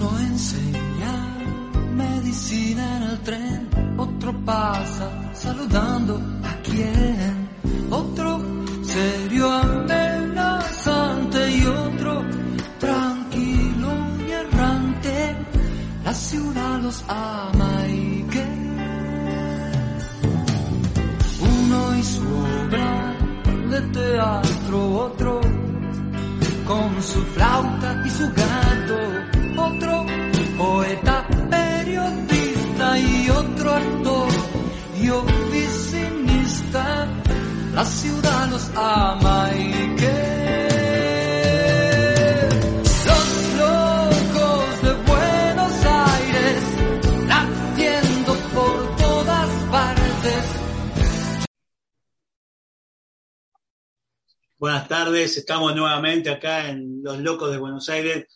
Uno enseña medicina en el tren, otro pasa saludando a quien, otro serio amenazante y otro tranquilo y errante. La ciudad los ama y que uno y su obra de teatro, otro con su flauta y su gato, otro poeta, periodista y otro actor y oficinista. La ciudad los ama y que los locos de Buenos Aires latiendo por todas partes. Buenas tardes, estamos nuevamente acá en Los Locos de Buenos Aires.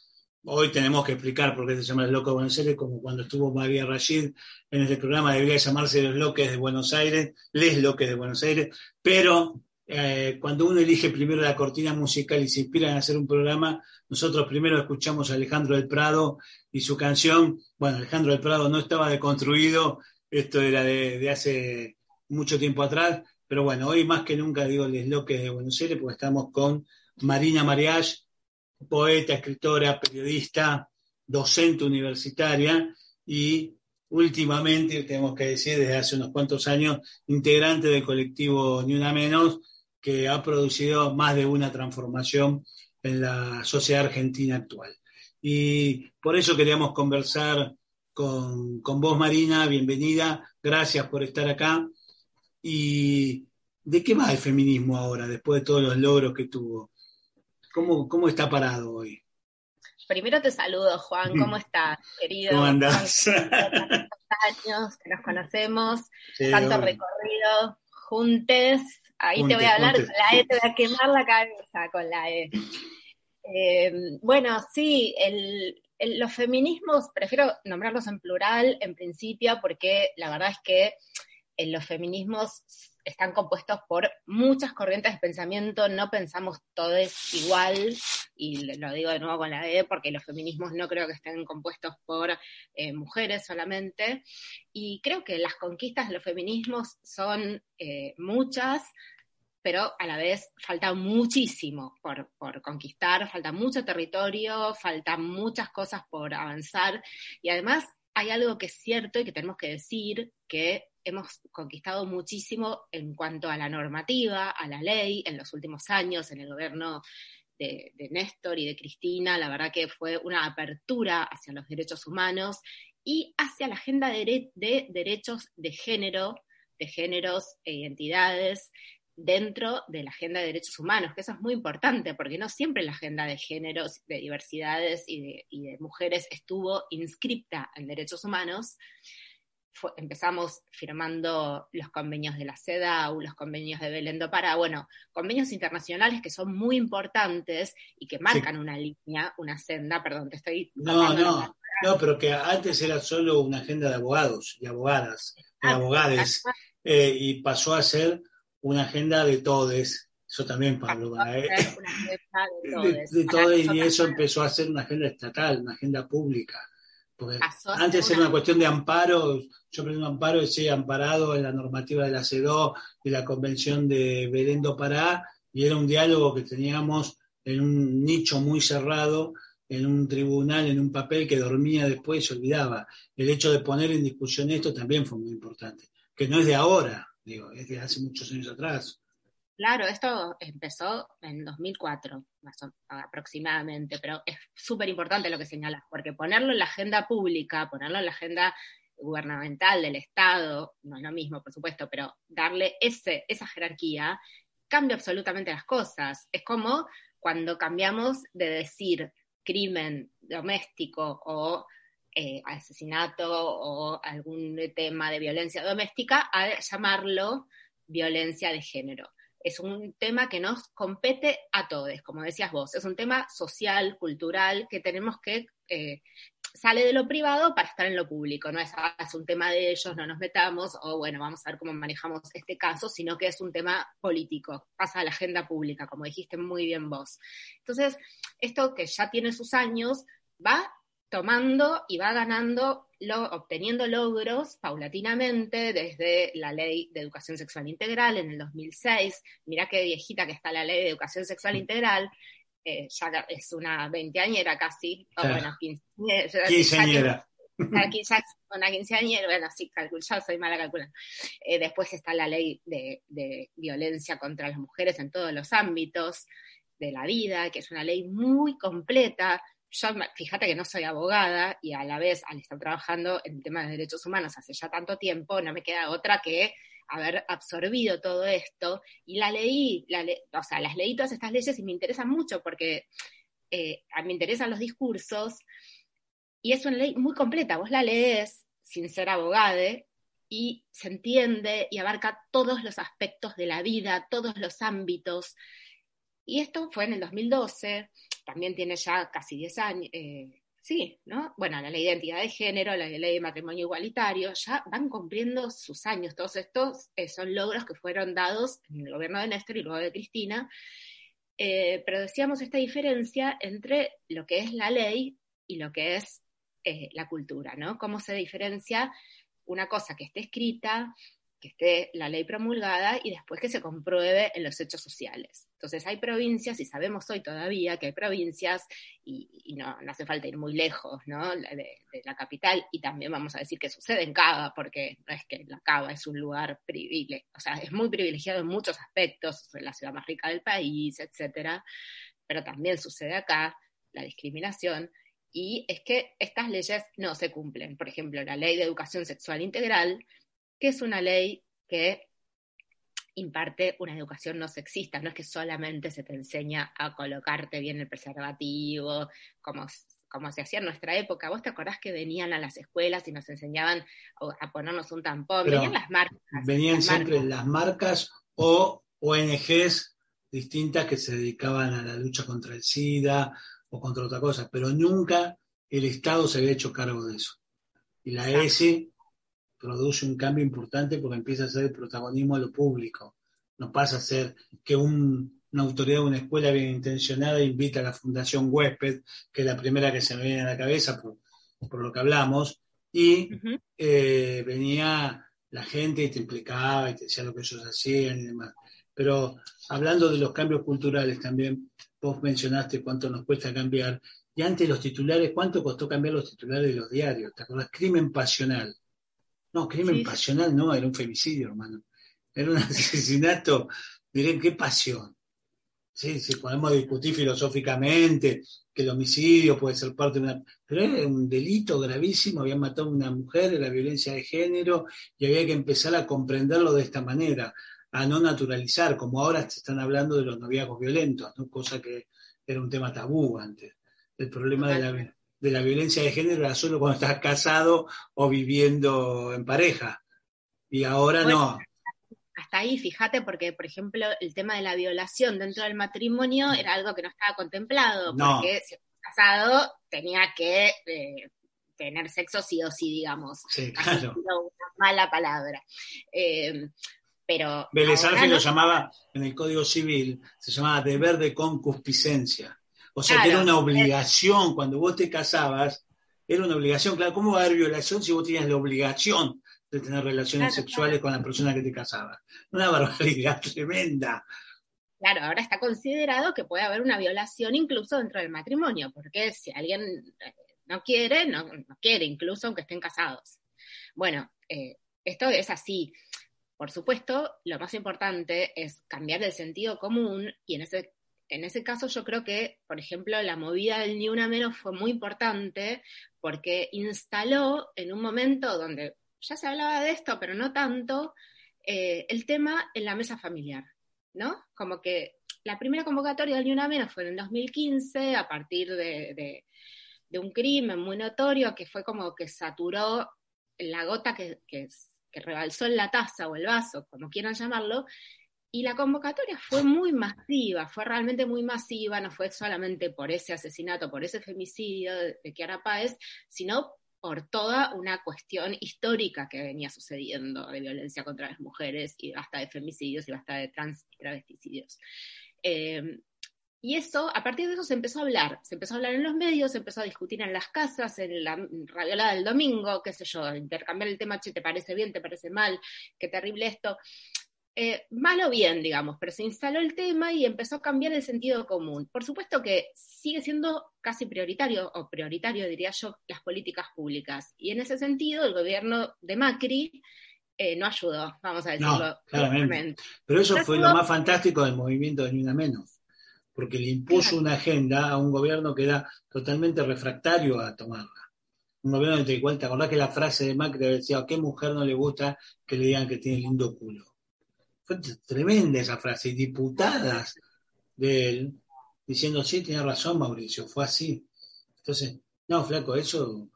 Hoy tenemos que explicar por qué se llama Los Locos de Buenos Aires, como cuando estuvo María Rashid en este programa debería llamarse Los Locos de Buenos Aires, Les Locos de Buenos Aires, pero eh, cuando uno elige primero la cortina musical y se inspira en hacer un programa, nosotros primero escuchamos a Alejandro del Prado y su canción, bueno, Alejandro del Prado no estaba deconstruido, esto era de, hace mucho tiempo atrás, pero bueno, hoy más que nunca digo Les Loques de Buenos Aires porque estamos con Marina Mariach, poeta, escritora, periodista, docente universitaria y últimamente, tenemos que decir, desde hace unos cuantos años, integrante del colectivo Ni Una Menos, que ha producido más de una transformación en la sociedad argentina actual. Y por eso queríamos conversar con, con vos, Marina, bienvenida, gracias por estar acá. ¿Y de qué va el feminismo ahora, después de todos los logros que tuvo? ¿Cómo, cómo está parado hoy? Primero te saludo, Juan, ¿cómo estás, querido? ¿Cómo andás? años que nos conocemos, Sí, tanto recorrido juntes. Ahí Juntes, te voy a hablar juntes. con la E, te voy a quemar la cabeza con la E. Eh, bueno, sí, el- el- los feminismos, prefiero nombrarlos en plural en principio, porque la verdad es que eh, los feminismos están compuestos por muchas corrientes de pensamiento, no pensamos todos igual, y lo digo de nuevo con la E, porque los feminismos no creo que estén compuestos por eh, mujeres solamente, y creo que las conquistas de los feminismos son eh, muchas, pero a la vez falta muchísimo por, por conquistar, falta mucho territorio, faltan muchas cosas por avanzar, y además hay algo que es cierto y que tenemos que decir, que hemos conquistado muchísimo en cuanto a la normativa, a la ley, en los últimos años, en el gobierno de, de Néstor y de Cristina, la verdad que fue una apertura hacia los derechos humanos y hacia la agenda de, dere- de derechos de género, de géneros e identidades dentro de la agenda de derechos humanos, que eso es muy importante, porque no siempre la agenda de géneros, de diversidades y de, y de mujeres estuvo inscripta en derechos humanos. Fue- empezamos firmando los convenios de la CEDAW, los convenios de Belén do Pará, bueno, convenios internacionales que son muy importantes y que marcan una línea, una senda, perdón, te estoy... No, no, no, pero que antes era solo una agenda de abogados y abogadas, de Ah, abogades, eh, y pasó a ser una agenda de todes. Eso también, Pablo. Eh, ser una agenda de de, todes. de Para todes, y eso empezó a ser una agenda estatal, una agenda pública. Porque antes era una- cuestión de amparo, yo presento amparo, decía amparado en la normativa de la CEDO y la convención de Belén do Pará, y era un diálogo que teníamos en un nicho muy cerrado, en un tribunal, en un papel que dormía después y se olvidaba. El hecho de poner en discusión esto también fue muy importante, que no es de ahora, digo, es de hace muchos años atrás. Claro, esto empezó en 2004, más aproximadamente, pero es súper importante lo que señalas, porque ponerlo en la agenda pública, ponerlo en la agenda gubernamental del Estado, no es lo mismo, por supuesto, pero darle ese, esa jerarquía cambia absolutamente las cosas. Es como cuando cambiamos de decir crimen doméstico o eh, asesinato o algún tema de violencia doméstica a llamarlo violencia de género es un tema que nos compete a todos, como decías vos, es un tema social, cultural, que tenemos que, eh, sale de lo privado para estar en lo público, no ah, es un tema de ellos, no nos metamos, o bueno, vamos a ver cómo manejamos este caso, sino que es un tema político, pasa a la agenda pública, como dijiste muy bien vos. Entonces, esto que ya tiene sus años, va tomando y va ganando, lo, obteniendo logros paulatinamente desde la ley de educación sexual integral en el 2006. Mirá qué viejita que está la ley de educación sexual integral. Eh, ya es una veinteañera casi, o bueno, quinceañera. Ya es una quinceañera, bueno, sí, calculo, yo soy mala calculando. Eh, después está la ley de, de violencia contra las mujeres en todos los ámbitos de la vida, que es una ley muy completa, yo, fíjate que no soy abogada y a la vez, al estar trabajando en el tema de derechos humanos hace ya tanto tiempo, no me queda otra que haber absorbido todo esto y la leí, o sea, las leí todas estas leyes y me interesan mucho porque eh, me interesan los discursos y es una ley muy completa, vos la lees sin ser abogade y se entiende y abarca todos los aspectos de la vida, todos los ámbitos. Y esto fue en el 2012, también tiene ya casi 10 años, eh, sí, ¿no? Bueno, la ley de identidad de género, la ley de matrimonio igualitario, ya van cumpliendo sus años. Todos estos eh, son logros que fueron dados en el gobierno de Néstor y luego de Cristina. Eh, pero decíamos esta diferencia entre lo que es la ley y lo que es la cultura, ¿no? Cómo se diferencia una cosa que esté escrita que esté la ley promulgada y después que se compruebe en los hechos sociales. Entonces hay provincias, y sabemos hoy todavía que hay provincias, y, no, hace falta ir muy lejos ¿no? de, la capital, y también vamos a decir que sucede en Cava, porque no es que la Cava es un lugar privilegiado, o sea, es muy privilegiado en muchos aspectos, es la ciudad más rica del país, etcétera, pero también sucede acá la discriminación, y es que estas leyes no se cumplen. Por ejemplo, la ley de educación sexual integral que es una ley que imparte una educación no sexista, no es que solamente se te enseña a colocarte bien el preservativo, como, como se hacía en nuestra época. ¿Vos te acordás que venían a las escuelas y nos enseñaban a ponernos un tampón? venían las marcas. Venían siempre las marcas o ONGs distintas que se dedicaban a la lucha contra el SIDA o contra otra cosa, pero nunca el Estado se había hecho cargo de eso. Y la ESI produce un cambio importante porque empieza a ser el protagonismo a lo público. No pasa a ser que una autoridad de una escuela bien intencionada invita a la Fundación Huésped, que es la primera que se me viene a la cabeza por, lo que hablamos, y eh, venía la gente y te implicaba y te decía lo que ellos hacían y demás. Pero hablando de los cambios culturales también, vos mencionaste cuánto nos cuesta cambiar. Y antes los titulares, ¿cuánto costó cambiar los titulares de los diarios? ¿Te acuerdas? Crimen pasional. No, crimen pasional no, era un femicidio, hermano. Era un asesinato. Miren qué pasión. Sí, sí, podemos discutir filosóficamente que el homicidio puede ser parte de una... Pero era un delito gravísimo, habían matado a una mujer, era violencia de género, y había que empezar a comprenderlo de esta manera, a no naturalizar, como ahora se están hablando de los noviazgos violentos, ¿no? cosa que era un tema tabú antes. El problema de la, de la violencia de género era solo cuando estás casado o viviendo en pareja. Y ahora no. Hasta ahí, fíjate, porque, por ejemplo, el tema de la violación dentro del matrimonio era algo que no estaba contemplado, porque si estás casado tenía que eh, tener sexo sí o sí, digamos. Sí, claro. Una mala palabra. Eh, pero. Vélez lo llamaba, en el Código Civil, se llamaba deber de concupiscencia. O sea, que era una obligación, cuando vos te casabas, era una obligación. Claro, ¿cómo va a haber violación si vos tenías la obligación de tener relaciones sexuales con la persona que te casaba? Una barbaridad tremenda. Claro, ahora está considerado que puede haber una violación incluso dentro del matrimonio, porque si alguien eh, no quiere, no, quiere, incluso aunque estén casados. Bueno, eh, esto es así. Por supuesto, lo más importante es cambiar el sentido común y en ese en ese caso yo creo que, por ejemplo, la movida del Ni Una Menos fue muy importante porque instaló en un momento donde ya se hablaba de esto, pero no tanto, eh, el tema en la mesa familiar, ¿no? Como que la primera convocatoria del Ni Una Menos fue en el 2015, a partir de, un crimen muy notorio que fue como que saturó la gota que, rebalsó en la taza o el vaso, como quieran llamarlo, y la convocatoria fue muy masiva, fue realmente muy masiva, no fue solamente por ese asesinato, por ese femicidio de, Kiara Páez, sino por toda una cuestión histórica que venía sucediendo de violencia contra las mujeres y hasta de femicidios y hasta de trans y travesticidios. Em, Y eso, a partir de eso se empezó a hablar, se empezó a hablar en los medios, se empezó a discutir en las casas, en la radiolada del domingo, qué sé yo, intercambiar el tema, che, ¿te parece bien, te parece mal? Qué terrible esto. Eh, mal o bien, digamos, pero se instaló el tema y empezó a cambiar el sentido común. Por supuesto que sigue siendo casi prioritario, o prioritario diría yo, las políticas públicas. Y en ese sentido, el gobierno de Macri eh, no ayudó, vamos a decirlo. No, claramente. Pero eso fue lo más fantástico del movimiento de Ni Una Menos porque le impuso una agenda a un gobierno que era totalmente refractario a tomarla. Un gobierno entre igual, ¿te acordás que la frase de Macri decía, ¿a qué mujer no le gusta que le digan que tiene lindo culo? Fue tremenda esa frase, y diputadas de él diciendo, sí, tiene razón Mauricio, fue así. Entonces, no, flaco, eso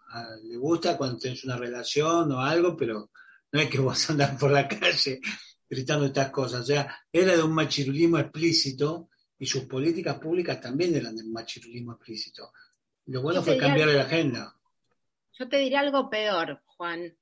le gusta cuando tienes una relación o algo, pero no es que vos andas por la calle gritando estas cosas. O sea, era de un machirulismo explícito y sus políticas públicas también eran del machirulismo explícito. Lo bueno fue cambiar la agenda. Yo te diría algo peor, Juan,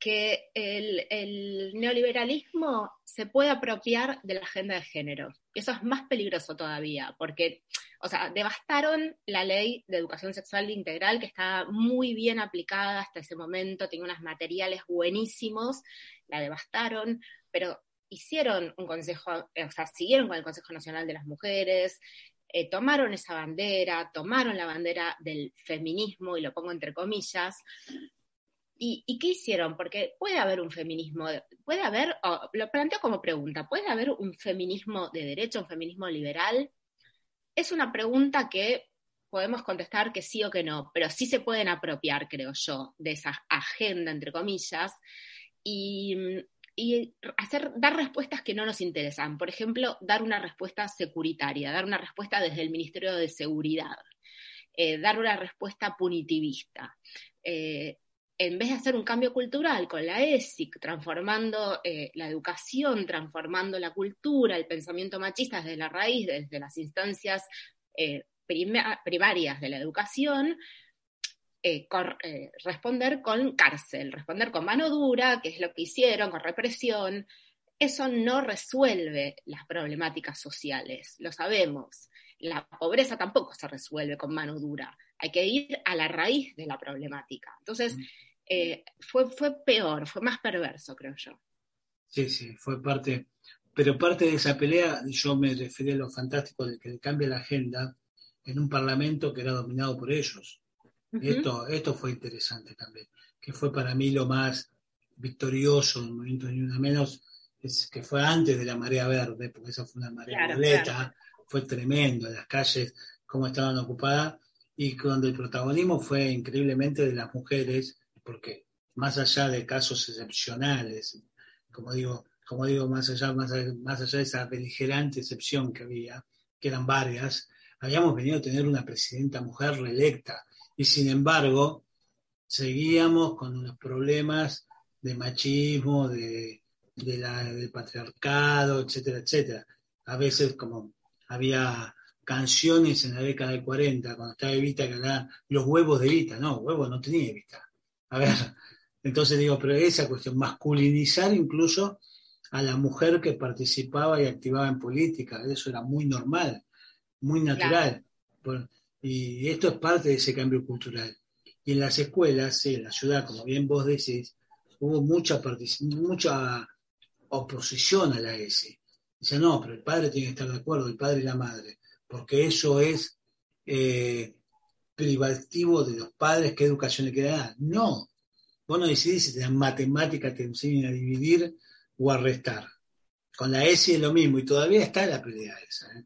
que el, neoliberalismo se puede apropiar de la agenda de género. Y eso es más peligroso todavía, porque, o sea, devastaron la ley de educación sexual integral, que estaba muy bien aplicada hasta ese momento, tenía unos materiales buenísimos, la devastaron, pero hicieron un consejo, eh, o sea, siguieron con el Consejo Nacional de las Mujeres, eh, tomaron esa bandera, tomaron la bandera del feminismo, y lo pongo entre comillas. ¿Y, qué hicieron? Porque puede haber un feminismo, puede haber, lo planteo como pregunta, ¿puede haber un feminismo de derecho, un feminismo liberal? Es una pregunta que podemos contestar que sí o que no, pero sí se pueden apropiar, creo yo, de esa agenda, entre comillas, y y hacer, dar respuestas que no nos interesan. Por ejemplo, dar una respuesta securitaria, dar una respuesta desde el Ministerio de Seguridad, eh, dar una respuesta punitivista. Eh, en vez de hacer un cambio cultural con la ESIC, transformando eh, la educación, transformando la cultura, el pensamiento machista desde la raíz, desde las instancias primarias de la educación, eh, eh, responder con cárcel, responder con mano dura, que es lo que hicieron, con represión. Eso no resuelve las problemáticas sociales, lo sabemos. La pobreza tampoco se resuelve con mano dura. Hay que ir a la raíz de la problemática. Entonces, mm. Eh, fue, fue peor, fue más perverso, creo yo. Sí, sí, fue parte. Pero parte de esa pelea, yo me refería a lo fantástico de que cambia la agenda en un parlamento que era dominado por ellos esto, esto fue interesante también, que fue para mí lo más victorioso del movimiento Ni Una Menos, es que fue antes de la marea verde, porque esa fue una marea violeta, fue tremendo, las calles, cómo estaban ocupadas, y cuando el protagonismo fue increíblemente de las mujeres, porque más allá de casos excepcionales, como digo, como digo, más allá, más más allá de esa beligerante excepción que había, que eran varias, habíamos venido a tener una presidenta mujer reelecta, y sin embargo seguíamos con unos problemas de machismo, de, del patriarcado, etcétera, etcétera. A veces como había canciones en la década del 40, cuando estaba Evita, que hablaban los huevos de Evita, no, huevos no tenía Evita. A ver, entonces digo, pero esa cuestión, masculinizar incluso a la mujer que participaba y activaba en política, eso era muy normal, muy natural. Y esto es parte de ese cambio cultural. Y en las escuelas, en la ciudad, como bien vos decís, hubo mucha, mucha oposición a la ESI. Dice, no, pero el padre tiene que estar de acuerdo, el padre y la madre, porque eso es eh, privativo de los padres, qué educación le queda dar. No, vos no decidís si te dan matemáticas, te enseñan a dividir o a restar. Con la ESI es lo mismo y todavía está la pelea esa. ¿eh?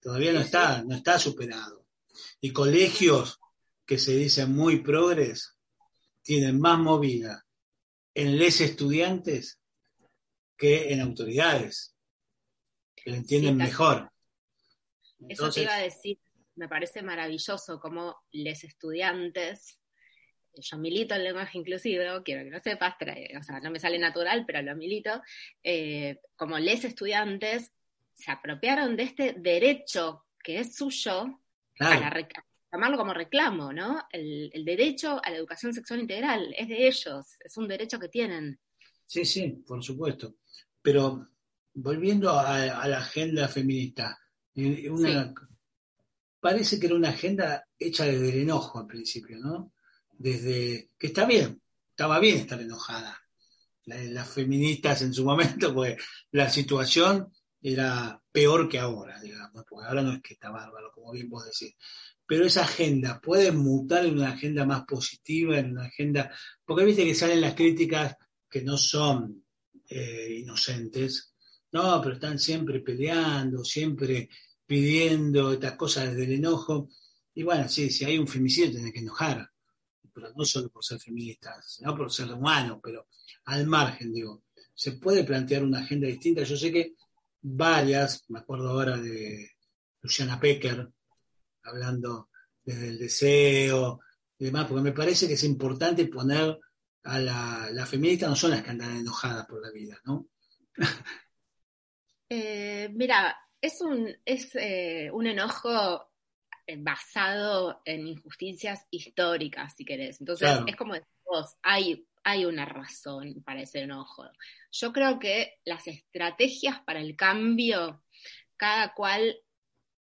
Todavía no está, no está superado y colegios que se dicen muy progres tienen más movida en les estudiantes que en autoridades, que lo entienden mejor. Eso te iba a decir, me parece maravilloso como les estudiantes, yo milito el lenguaje inclusivo, quiero que lo sepas, o sea, no me sale natural, pero lo milito, eh, como les estudiantes se apropiaron de este derecho que es suyo para tomarlo como reclamo, ¿no? El, derecho a la educación sexual integral es de ellos, es un derecho que tienen. Sí, sí, por supuesto. Pero volviendo a, la agenda feminista, Y una, Parece que era una agenda hecha desde el enojo al principio, ¿no? Desde que está bien, estaba bien estar enojada. Las feministas en su momento, pues la situación era peor que ahora, digamos, porque ahora no es que está bárbaro, como bien vos decís. Pero esa agenda puede mutar en una agenda más positiva, en una agenda, porque viste que salen las críticas que no son eh, inocentes, no, pero están siempre peleando, siempre pidiendo estas cosas desde el enojo. Y bueno, sí, si hay un femicidio tiene que enojar, pero no solo por ser feminista, sino por ser humano, pero al margen, digo, se puede plantear una agenda distinta. Yo sé que varias, me acuerdo ahora de Luciana Pecker, hablando desde el deseo y demás, porque me parece que es importante poner a la, la feminista, no son las que andan enojadas por la vida, ¿no? Eh, mira, es un, es, eh, un enojo basado en injusticias históricas, si querés. Entonces, es como vos, hay, hay una razón para ese enojo. Yo creo que las estrategias para el cambio, cada cual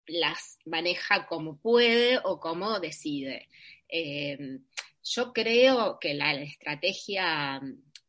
las maneja como puede o como decide. Eh, yo creo que la estrategia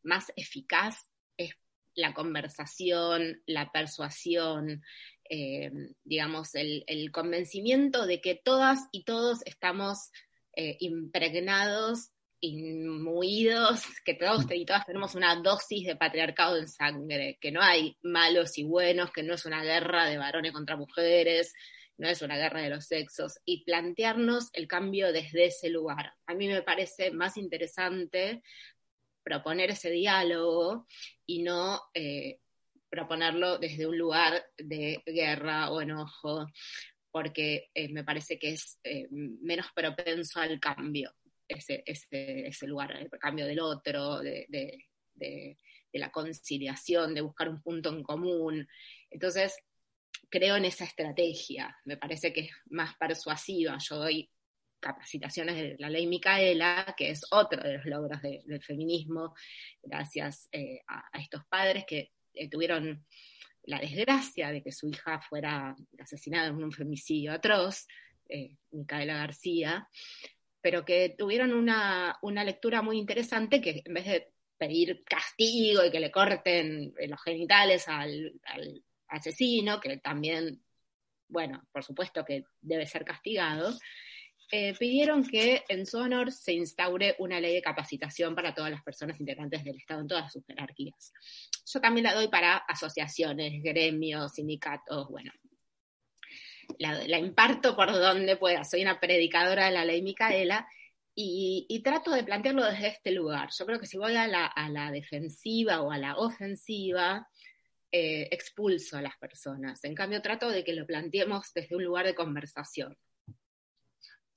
más eficaz es la conversación, la persuasión, eh, digamos, el, convencimiento de que todas y todos estamos eh, impregnados, inmuidos, que todos y todas tenemos una dosis de patriarcado en sangre, que no hay malos y buenos, que no es una guerra de varones contra mujeres, no es una guerra de los sexos, y plantearnos el cambio desde ese lugar. A mí me parece más interesante proponer ese diálogo y no eh, proponerlo desde un lugar de guerra o enojo, porque eh, me parece que es eh, menos propenso al cambio, ese, ese, lugar, el cambio del otro, de, la conciliación, de buscar un punto en común. Entonces, creo en esa estrategia, me parece que es más persuasiva. Yo doy capacitaciones de la ley Micaela, que es otro de los logros del feminismo, gracias eh, a, estos padres que eh, tuvieron la desgracia de que su hija fuera asesinada en un femicidio atroz, eh, Micaela García, pero que tuvieron una, lectura muy interesante que en vez de pedir castigo y que le corten los genitales al, al asesino, que también, bueno, por supuesto que debe ser castigado, eh, pidieron que en su honor se instaure una ley de capacitación para todas las personas integrantes del Estado en todas sus jerarquías. Yo también la doy para asociaciones, gremios, sindicatos, bueno. La, imparto por donde pueda. Soy una predicadora de la ley Micaela y, trato de plantearlo desde este lugar. Yo creo que si voy a la, defensiva o a la ofensiva, eh, expulso a las personas. En cambio, trato de que lo planteemos desde un lugar de conversación.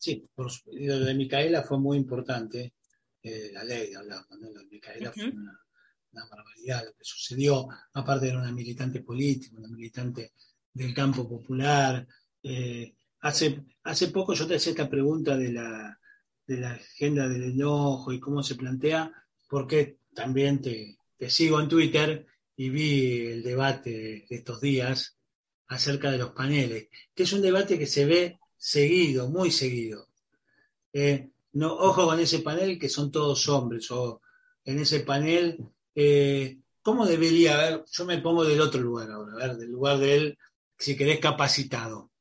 Sí, por, lo de Micaela fue muy importante, eh, la ley, hablamos, ¿no? Lo de Micaela fue una, barbaridad lo que sucedió, aparte era una militante política, una militante del campo popular. Eh, hace, hace poco yo te hacía esta pregunta de la, de la agenda del enojo y cómo se plantea, porque también te, te sigo en Twitter y vi el debate de estos días acerca de los paneles, que es un debate que se ve seguido, muy seguido. Eh, no, ojo con ese panel que son todos hombres, o en ese panel, eh, ¿cómo debería haber? Yo me pongo del otro lugar ahora, ver, del lugar de él, si querés capacitado,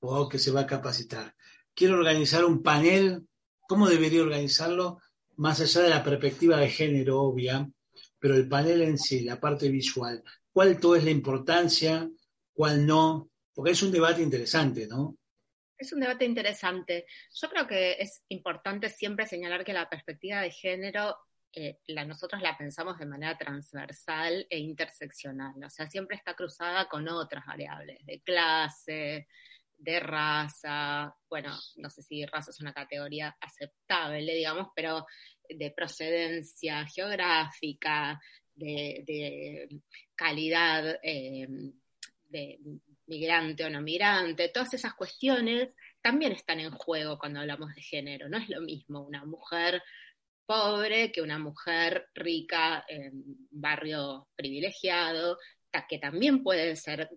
o que se va a capacitar. Quiero organizar un panel, ¿cómo debería organizarlo? Más allá de la perspectiva de género obvia, pero el panel en sí, la parte visual, ¿cuál todo es la importancia? ¿Cuál no? Porque es un debate interesante, ¿no? Es un debate interesante. Yo creo que es importante siempre señalar que la perspectiva de género eh, la, nosotros la pensamos de manera transversal e interseccional, o sea, siempre está cruzada con otras variables, de clase, de raza, bueno, no sé si raza es una categoría aceptable, digamos, pero de procedencia geográfica, de, calidad eh, de, migrante o no migrante, todas esas cuestiones también están en juego cuando hablamos de género. No es lo mismo una mujer pobre que una mujer rica en barrio privilegiado, que también puede ser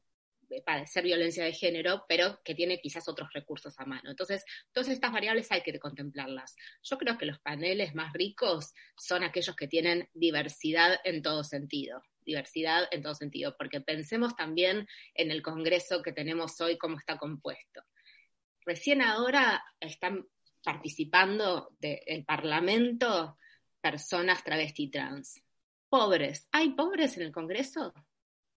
padecer violencia de género, pero que tiene quizás otros recursos a mano. Entonces, todas estas variables hay que contemplarlas. Yo creo que los paneles más ricos son aquellos que tienen diversidad en todo sentido, diversidad en todo sentido, porque pensemos también en el Congreso que tenemos hoy, cómo está compuesto. Recién ahora están participando del Parlamento personas travesti trans. Pobres. ¿Hay pobres en el Congreso?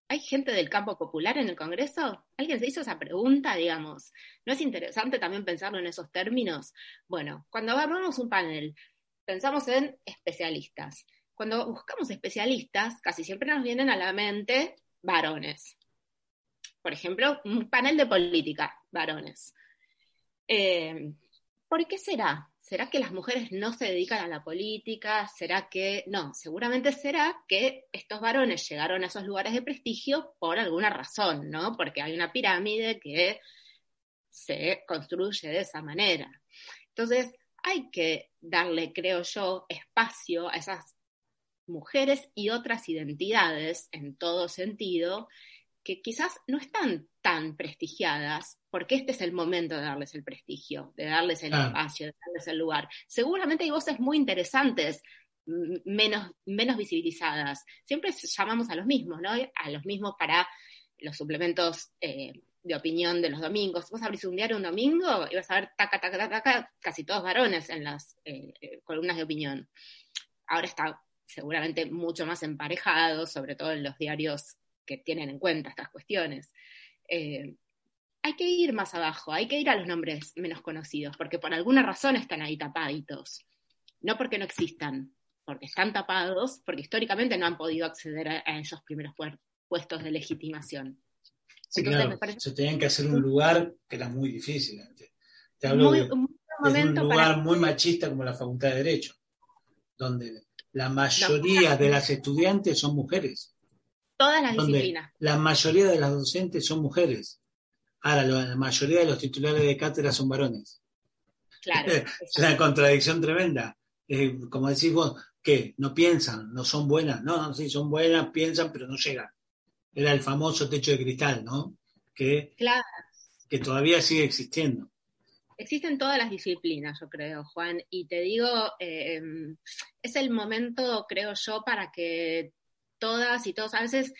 ¿Hay gente del campo popular en el Congreso? ¿Alguien se hizo esa pregunta, digamos? ¿No es interesante también pensarlo en esos términos? Bueno, cuando agarramos un panel, pensamos en especialistas. Cuando buscamos especialistas, casi siempre nos vienen a la mente varones. Por ejemplo, un panel de política, varones. Eh, ¿Por qué será? ¿Será que las mujeres no se dedican a la política? ¿Será que no? Seguramente será que estos varones llegaron a esos lugares de prestigio por alguna razón, ¿no? Porque hay una pirámide que se construye de esa manera. Entonces, hay que darle, creo yo, espacio a esas mujeres y otras identidades en todo sentido que quizás no están tan prestigiadas, porque este es el momento de darles el prestigio, de darles el espacio, de darles el lugar. Seguramente hay voces muy interesantes, menos, menos visibilizadas. Siempre llamamos a los mismos, ¿no? A los mismos para los suplementos eh, de opinión de los domingos. Vos abrís un diario un domingo y vas a ver taca, taca, taca, taca, casi todos varones en las eh, eh, columnas de opinión. Ahora está seguramente mucho más emparejado, sobre todo en los diarios que tienen en cuenta estas cuestiones. Eh, hay que ir más abajo, hay que ir a los nombres menos conocidos, porque por alguna razón están ahí tapaditos. No porque no existan, porque están tapados, porque históricamente no han podido acceder a, esos primeros puestos de legitimación. Sí, claro, se tenían que hacer un lugar que era muy difícil antes. Te hablo de, un, lugar muy machista como la Facultad de Derecho, donde la mayoría de las estudiantes son mujeres. Todas las disciplinas. La mayoría de las docentes son mujeres. Ahora, la mayoría de los titulares de cátedra son varones. Claro. es una contradicción tremenda. Eh, como decís vos, ¿qué? ¿No piensan? ¿No son buenas? No, no, sí, son buenas, piensan, pero no llegan. Era el famoso techo de cristal, ¿no? Que, claro. que todavía sigue existiendo. Existen todas las disciplinas, yo creo, Juan, y te digo, eh, es el momento, creo yo, para que todas y todos a veces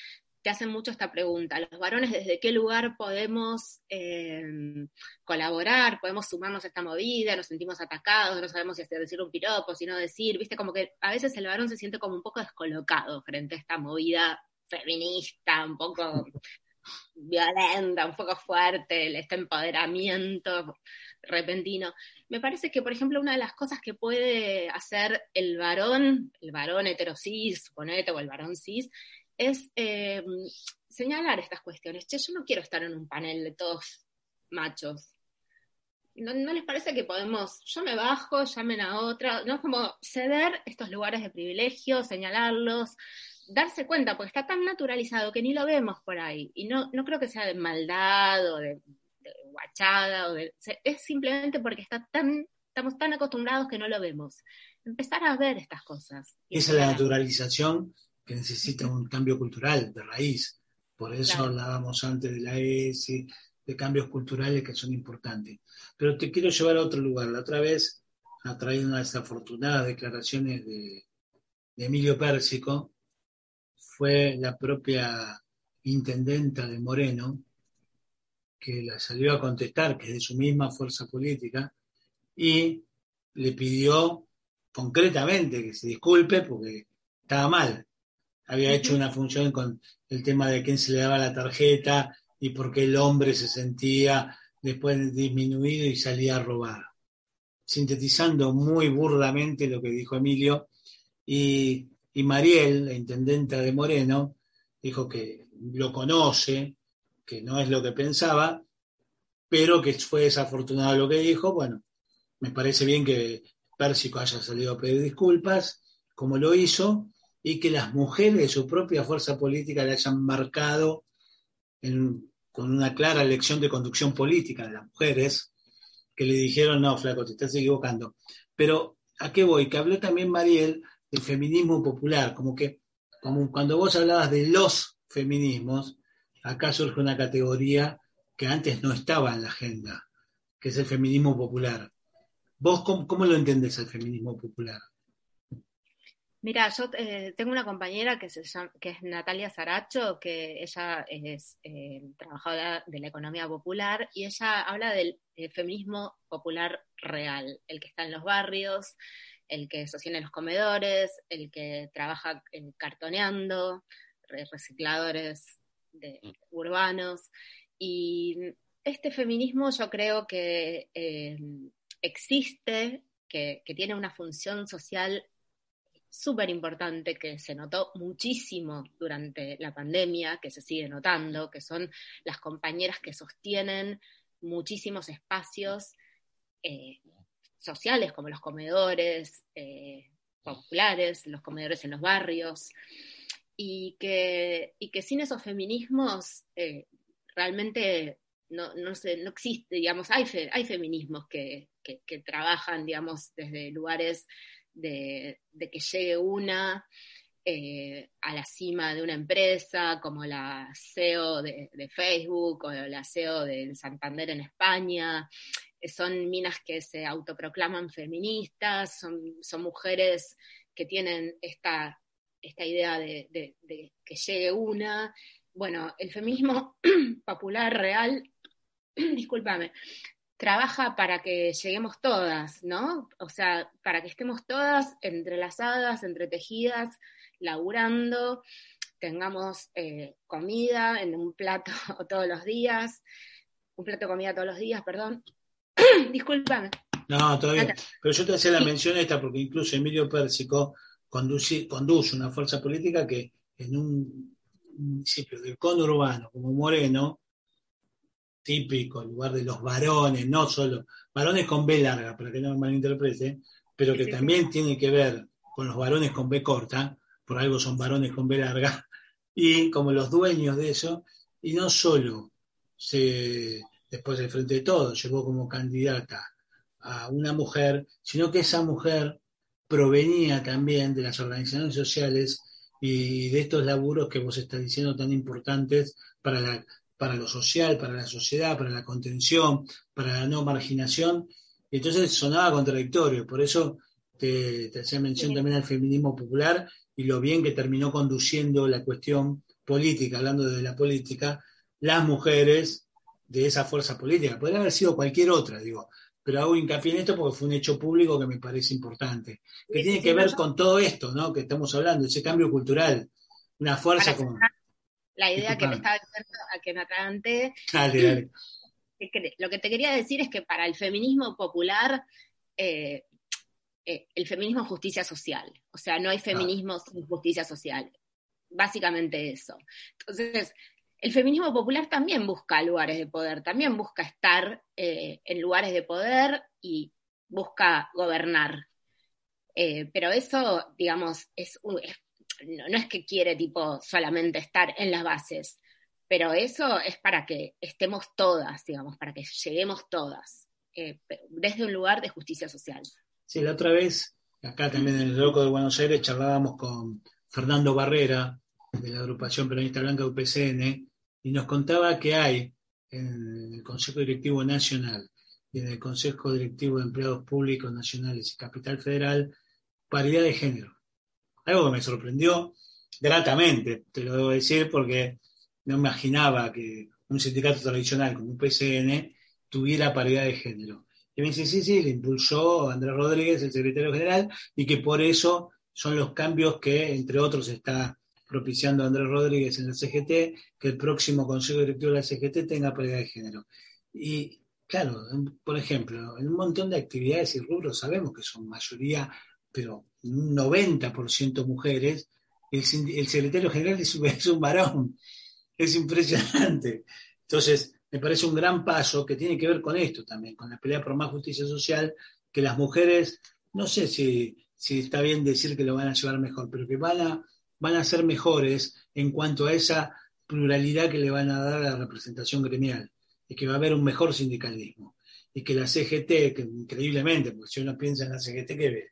te hacen mucho esta pregunta, los varones desde qué lugar podemos eh, colaborar, podemos sumarnos a esta movida, nos sentimos atacados, no sabemos si decir un piropo, si no decir, viste, como que a veces el varón se siente como un poco descolocado frente a esta movida feminista, un poco violenta, un poco fuerte, este empoderamiento repentino. Me parece que, por ejemplo, una de las cosas que puede hacer el varón, el varón heterosis, suponete, o el varón cis, es eh, señalar estas cuestiones. Che, yo no quiero estar en un panel de todos machos. ¿No, les parece que podemos, yo me bajo, llamen a otra, no es como ceder estos lugares de privilegio, señalarlos, darse cuenta, porque está tan naturalizado que ni lo vemos por ahí. Y no, no creo que sea de maldad o de, guachada, o de, es simplemente porque está tan, estamos tan acostumbrados que no lo vemos. Empezar a ver estas cosas. Esa es la naturalización que necesita un cambio cultural de raíz. Por eso hablábamos antes de la ESI, de cambios culturales que son importantes. Pero te quiero llevar a otro lugar. La otra vez ha traído unas desafortunadas declaraciones de, de Emilio Pérsico, fue la propia intendenta de Moreno, que la salió a contestar, que es de su misma fuerza política, y le pidió concretamente que se disculpe porque estaba mal. Había hecho una función con el tema de quién se le daba la tarjeta y por qué el hombre se sentía después disminuido y salía a robar. Sintetizando muy burdamente lo que dijo Emilio, y y Mariel, la intendenta de Moreno, dijo que lo conoce, que no es lo que pensaba, pero que fue desafortunado lo que dijo. Bueno, me parece bien que Pérsico haya salido a pedir disculpas, como lo hizo, y que las mujeres de su propia fuerza política le hayan marcado con una clara lección de conducción política de las mujeres, que le dijeron, no, flaco, te estás equivocando. Pero, ¿a qué voy? Que habló también Mariel el feminismo popular, como que como cuando vos hablabas de los feminismos, acá surge una categoría que antes no estaba en la agenda, que es el feminismo popular. ¿Vos cómo, lo entendés el feminismo popular? Mira, yo eh, tengo una compañera que, se que es Natalia Saracho, que ella es eh, trabajadora de la economía popular y ella habla del feminismo popular real, el que está en los barrios, el que sostiene los comedores, el que trabaja cartoneando, recicladores mm. urbanos. Y este feminismo yo creo que eh, existe, que, tiene una función social súper importante que se notó muchísimo durante la pandemia, que se sigue notando, que son las compañeras que sostienen muchísimos espacios eh, sociales como los comedores eh, populares, los comedores en los barrios, y que, y que sin esos feminismos eh, realmente no, no, no existe, digamos, hay, hay feminismos que, que, trabajan, digamos, desde lugares de, que llegue una eh, a la cima de una empresa, como la CEO de, Facebook o la CEO del Santander en España. Son minas que se autoproclaman feministas, son, son mujeres que tienen esta, esta idea de, de que llegue una. Bueno, el feminismo popular real, discúlpame, trabaja para que lleguemos todas, ¿no? O sea, para que estemos todas entrelazadas, entretejidas, laburando, tengamos eh, comida en un plato todos los días, un plato de comida todos los días, perdón. Disculpame. No, todavía. Pero yo te hacía la mención esta porque incluso Emilio Pérsico conduce, conduce una fuerza política que en un municipio del conurbano como Moreno, típico, lugar de los varones, no solo, varones con B larga, para que no me malinterprete, pero que también tiene que ver con los varones con B corta, por algo son varones con B larga, y como los dueños de eso, y no solo se, después del Frente de Todos, llegó como candidata a una mujer, sino que esa mujer provenía también de las organizaciones sociales y de estos laburos que vos estás diciendo tan importantes para la para lo social, para la sociedad, para la contención, para la no marginación. Y entonces sonaba contradictorio, por eso te, hacía mención también al feminismo popular y lo bien que terminó conduciendo la cuestión política, hablando de la política, las mujeres de esa fuerza política. Podría haber sido cualquier otra, digo, pero hago hincapié en esto porque fue un hecho público que me parece importante, que tiene que ver con todo esto, ¿no? Que estamos hablando, ese cambio cultural, una fuerza como la idea que me estaba diciendo, a que me atraganté. Lo que te quería decir es que para el feminismo popular, eh, eh, el feminismo es justicia social. O sea, no hay feminismo sin justicia social. Básicamente eso. Entonces, el feminismo popular también busca lugares de poder, también busca estar eh, en lugares de poder y busca gobernar. pero eso, digamos, es, es no, es que quiere tipo solamente estar en las bases, pero eso es para que estemos todas, digamos, para que lleguemos todas, eh, desde un lugar de justicia social. Sí, la otra vez, acá también en el Loco de Buenos Aires, charlábamos con Fernando Barrera, de la agrupación peronista blanca UPCN, y nos contaba que hay en el Consejo Directivo Nacional y en el Consejo Directivo de Empleados Públicos Nacionales y Capital Federal paridad de género algo que me sorprendió gratamente, te lo debo decir, porque no imaginaba que un sindicato tradicional como un PCN tuviera paridad de género. Y me dice, sí, sí, le impulsó Andrés Rodríguez, el secretario general, y que por eso son los cambios que, entre otros, está propiciando Andrés Rodríguez en la CGT, que el próximo Consejo Directivo de la CGT tenga paridad de género. Y claro, por ejemplo, en un montón de actividades y rubros sabemos que son mayoría pero un 90% mujeres, el, secretario general es, un varón. Es impresionante. Entonces, me parece un gran paso que tiene que ver con esto también, con la pelea por más justicia social, que las mujeres, no sé si, si está bien decir que lo van a llevar mejor, pero que van a, van a ser mejores en cuanto a esa pluralidad que le van a dar a la representación gremial y que va a haber un mejor sindicalismo. Y que la CGT, que increíblemente, porque si uno piensa en la CGT, que ve?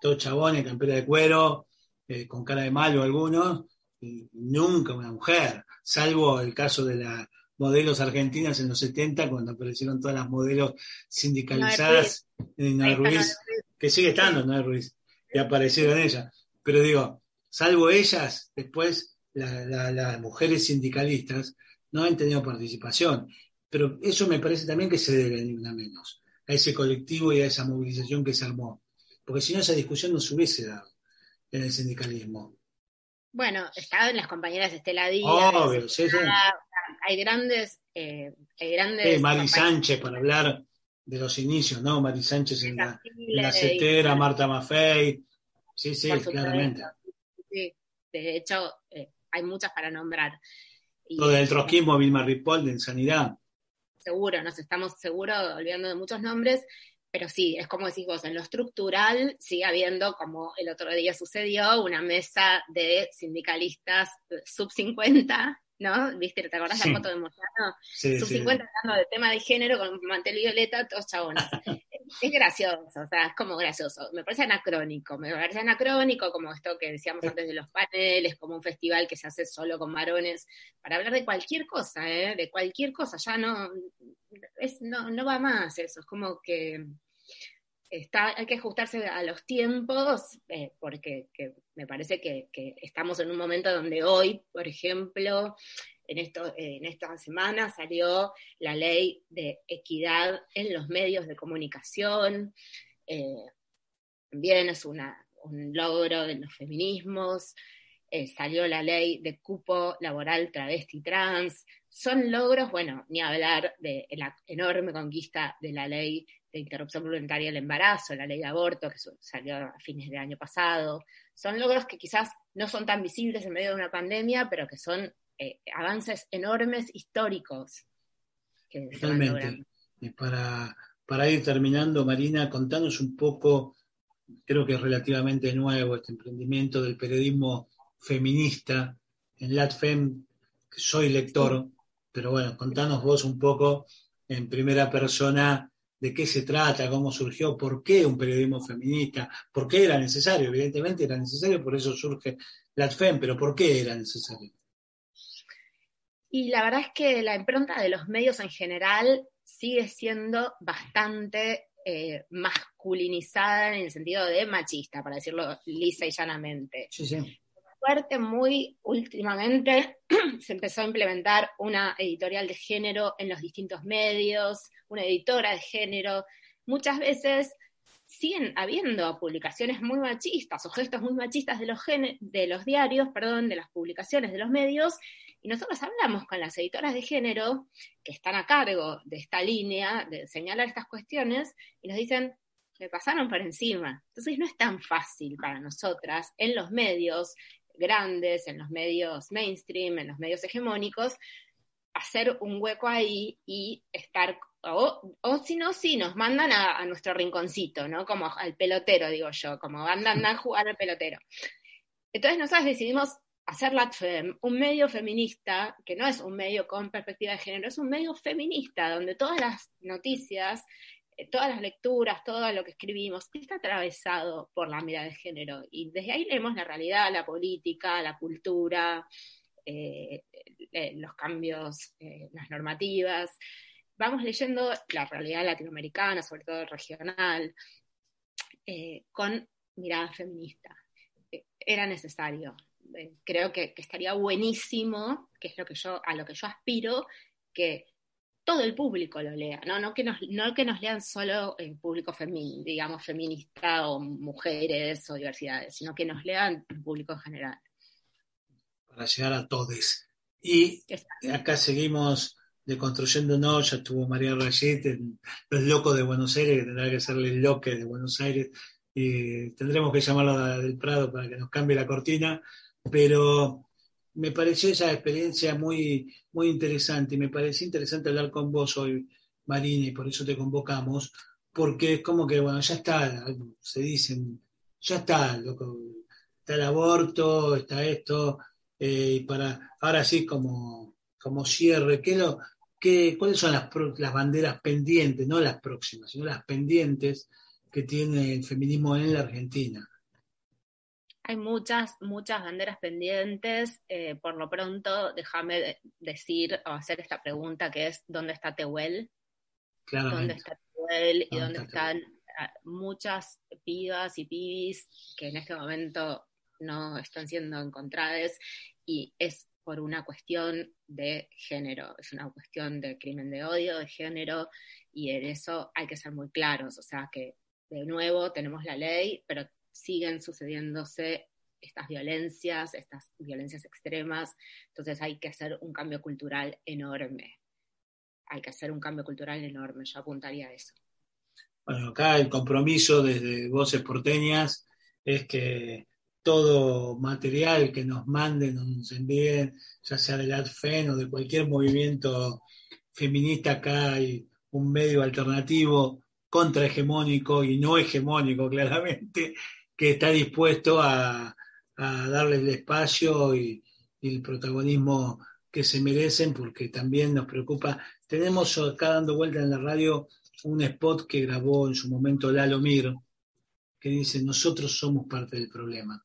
todos chabones, campera de cuero, eh, con cara de malo algunos, y nunca una mujer, salvo el caso de las modelos argentinas en los 70, cuando aparecieron todas las modelos sindicalizadas en Ruiz, que sigue estando Noé Ruiz, y aparecieron ellas. Pero digo, salvo ellas, después las mujeres sindicalistas no han tenido participación. Pero eso me parece también que se debe ni una menos a ese colectivo y a esa movilización que se armó. Porque si no, esa discusión no se hubiese dado en el sindicalismo. Bueno, estaban las compañeras de Estela Díaz. Obvio, sí, sí. Hay grandes. Eh, hay grandes Mari Sánchez, para hablar de los inicios, ¿no? Mari Sánchez en la, en la CETERA, Marta Maffei. Sí, sí, claramente. Sí, de hecho, eh, hay muchas para nombrar. Lo del trotskismo, Vilma Ripoll, en Sanidad. Seguro, nos estamos seguro olvidando de muchos nombres, pero sí, es como decís vos, en lo estructural sigue habiendo, como el otro día sucedió, una mesa de sindicalistas sub 50, ¿no? ¿Viste? ¿Te acordás la foto de Moyano? Sí, sub sí. 50 hablando de tema de género con mantel violeta, todos chabones. Es gracioso, o sea, es como gracioso. Me parece anacrónico, me parece anacrónico como esto que decíamos antes de los paneles, como un festival que se hace solo con varones, para hablar de cualquier cosa, ¿eh? De cualquier cosa, ya no, es, no, no va más eso, es como que está, hay que ajustarse a los tiempos, eh, porque que me parece que, que, estamos en un momento donde hoy, por ejemplo, en, esto, en esta semana salió la ley de equidad en los medios de comunicación, eh, también es una, un logro de los feminismos, eh, salió la ley de cupo laboral travesti trans, son logros, bueno, ni hablar de la enorme conquista de la ley de interrupción voluntaria del embarazo, la ley de aborto que salió a fines de año pasado. Son logros que quizás no son tan visibles en medio de una pandemia, pero que son eh, avances enormes históricos. Que Totalmente. Y para, para ir terminando, Marina, contanos un poco, creo que es relativamente nuevo este emprendimiento del periodismo feminista en LatFem, que soy lector, pero bueno, contanos vos un poco en primera persona de qué se trata, cómo surgió, por qué un periodismo feminista, por qué era necesario, evidentemente era necesario, por eso surge LatFem, pero ¿por qué era necesario? Y la verdad es que la impronta de los medios en general sigue siendo bastante eh, masculinizada en el sentido de machista, para decirlo lisa y llanamente. Sí, sí. Fuerte, muy últimamente se empezó a implementar una editorial de género en los distintos medios, una editora de género. Muchas veces siguen habiendo publicaciones muy machistas o gestos muy machistas de los, de los diarios, perdón, de las publicaciones de los medios, y nosotros hablamos con las editoras de género que están a cargo de esta línea, de señalar estas cuestiones, y nos dicen, me pasaron por encima. Entonces no es tan fácil para nosotras en los medios grandes, en los medios mainstream, en los medios hegemónicos, hacer un hueco ahí y estar, o, o si no, sí, nos mandan a, a, nuestro rinconcito, ¿no? Como al pelotero, digo yo, como andan a jugar al pelotero. Entonces nosotros decidimos hacer LatFem, un medio feminista, que no es un medio con perspectiva de género, es un medio feminista, donde todas las noticias, eh, todas las lecturas, todo lo que escribimos, está atravesado por la mirada de género. Y desde ahí leemos la realidad, la política, la cultura, eh, eh, los cambios, las normativas. Vamos leyendo la realidad latinoamericana, sobre todo regional, con mirada feminista. Era necesario. Creo que, que, estaría buenísimo, que es lo que yo, a lo que yo aspiro, que todo el público lo lea, ¿no? No que nos, no que nos lean solo el público femin, digamos, feminista o mujeres o diversidades, sino que nos lean el público en general para llegar a todos. Y acá seguimos deconstruyéndonos, ya estuvo María Rayet en Los Locos de Buenos Aires, que tendrá que serle el loque de Buenos Aires, y tendremos que llamarlo del Prado para que nos cambie la cortina, pero me pareció esa experiencia muy, muy interesante, y me pareció interesante hablar con vos hoy, Marina, y por eso te convocamos, porque es como que, bueno, ya está, se dicen, ya está, loco, está el aborto, está esto, eh, para ahora sí como, como cierre, ¿qué lo, qué, ¿cuáles son las, las banderas pendientes, no las próximas, sino las pendientes que tiene el feminismo en la Argentina? Hay muchas, muchas banderas pendientes. Eh, por lo pronto, déjame decir o hacer esta pregunta que es, ¿dónde está Tehuel? ¿Dónde está Tehuel y dónde están ah, muchas pibas y pibis que en este momento no están siendo encontradas y es por una cuestión de género, es una cuestión de crimen de odio, de género, y en eso hay que ser muy claros, o sea que de nuevo tenemos la ley, pero siguen sucediéndose estas violencias, estas violencias extremas, entonces hay que hacer un cambio cultural enorme. Hay que hacer un cambio cultural enorme, yo apuntaría a eso. Bueno, acá el compromiso desde Voces Porteñas es que todo material que nos manden o nos envíen, ya sea del ADFEN o de cualquier movimiento feminista, acá hay un medio alternativo contrahegemónico y no hegemónico, claramente, que está dispuesto a, darles el espacio y, el protagonismo que se merecen, porque también nos preocupa. Tenemos acá dando vuelta en la radio un spot que grabó en su momento Lalo Mir, que dice, nosotros somos parte del problema.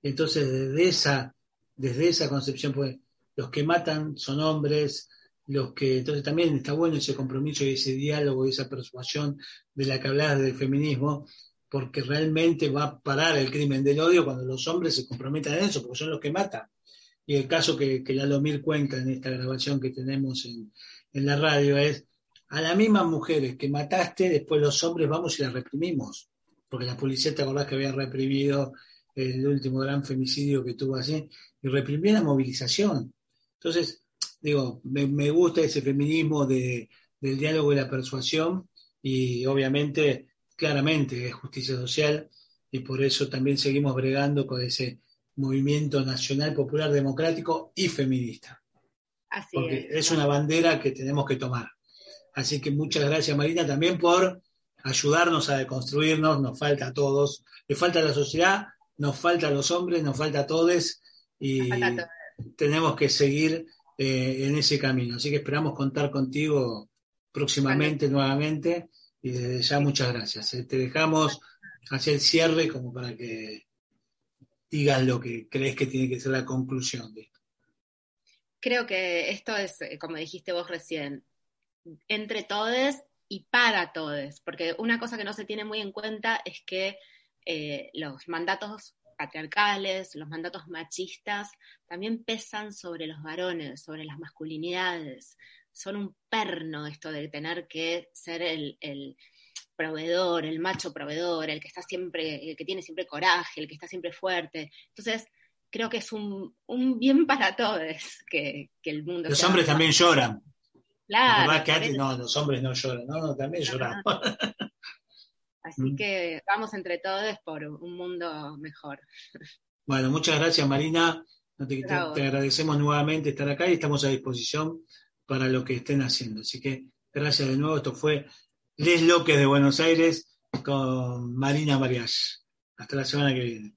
Entonces, desde esa, desde esa concepción, pues, los que matan son hombres, los que, entonces también está bueno ese compromiso y ese diálogo y esa persuasión de la que hablabas del feminismo, porque realmente va a parar el crimen del odio cuando los hombres se comprometan en eso, porque son los que matan. Y el caso que, que Lalo Mir cuenta en esta grabación que tenemos en, en la radio es, a las mismas mujeres que mataste, después los hombres vamos y las reprimimos, porque la policía te acordás que había reprimido el último gran femicidio que tuvo así, y reprimió la movilización. Entonces, digo, me, me gusta ese feminismo de, del diálogo y la persuasión, y obviamente claramente es justicia social y por eso también seguimos bregando con ese movimiento nacional, popular, democrático y feminista. Así Porque es. una bandera que tenemos que tomar. Así que muchas gracias Marina también por ayudarnos a deconstruirnos, nos falta a todos, le falta a la sociedad, nos falta a los hombres, nos falta a todos y tenemos que seguir eh, en ese camino. Así que esperamos contar contigo próximamente, vale. nuevamente y desde ya muchas gracias. Eh. Te dejamos hacer el cierre como para que digas lo que crees que tiene que ser la conclusión de esto. Creo que esto es, eh, como dijiste vos recién, entre todos y para todos, porque una cosa que no se tiene muy en cuenta es que eh, los mandatos patriarcales, los mandatos machistas, también pesan sobre los varones, sobre las masculinidades, son un perno esto de tener que ser el, el, proveedor, el macho proveedor, el que está siempre, el que tiene siempre coraje, el que está siempre fuerte. Entonces, creo que es un, un bien para todos que, que el mundo. Los hombres también lloran. Claro. Que antes, no, los hombres no lloran, no, no también lloramos. Así que vamos entre todos por un mundo mejor. Bueno, muchas gracias Marina. Te, te, te, agradecemos nuevamente estar acá y estamos a disposición para lo que estén haciendo. Así que gracias de nuevo. Esto fue Les Loques de Buenos Aires con Marina Mariach. Hasta la semana que viene.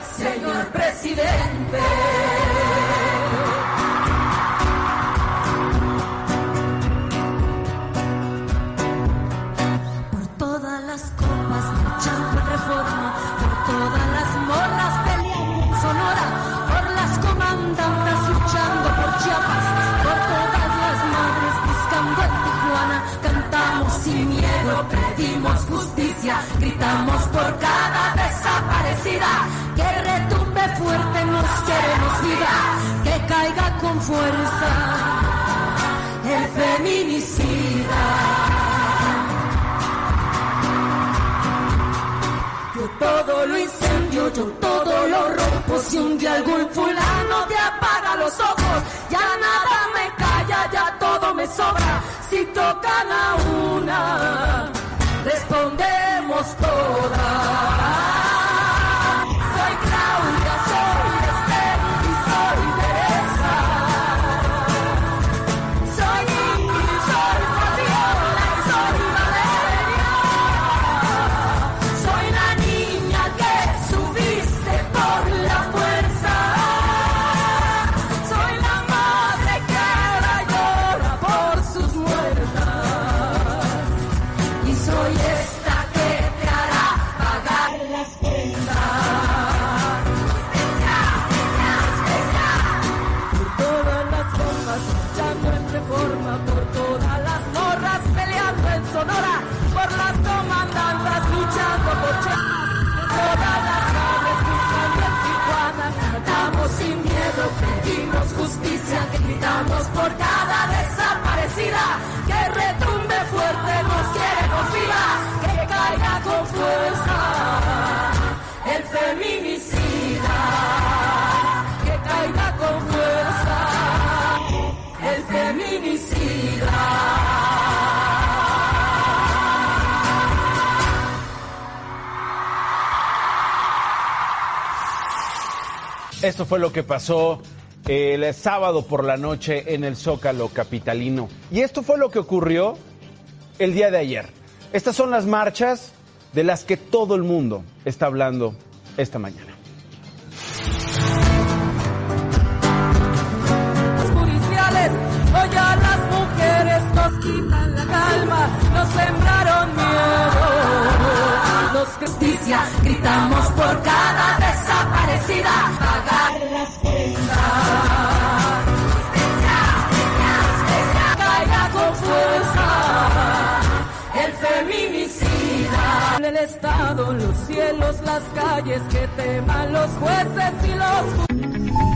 señor presidente. Por todas las copas lucharon por reforma, por todas las morras pelearon Sonora, por las comandantas luchando por Chiapas, por todas las madres buscando en Tijuana, cantamos sin miedo, pedimos justicia, gritamos por cada fuerte, nos queremos vida, que caiga con fuerza el feminicida. Yo todo lo incendio, yo todo lo rompo. Si un día fulano te apaga los ojos, ya Esto fue lo que pasó el sábado por la noche en el Zócalo Capitalino. Y esto fue lo que ocurrió el día de ayer. Estas son las marchas de las que todo el mundo está hablando esta mañana. Los hoy a las mujeres nos quitan la calma, nos sembraron. Justicia, gritamos por cada desaparecida, pagar las cuentas. Caiga con fuerza el feminicida. El Estado, los cielos, las calles, que teman los jueces y los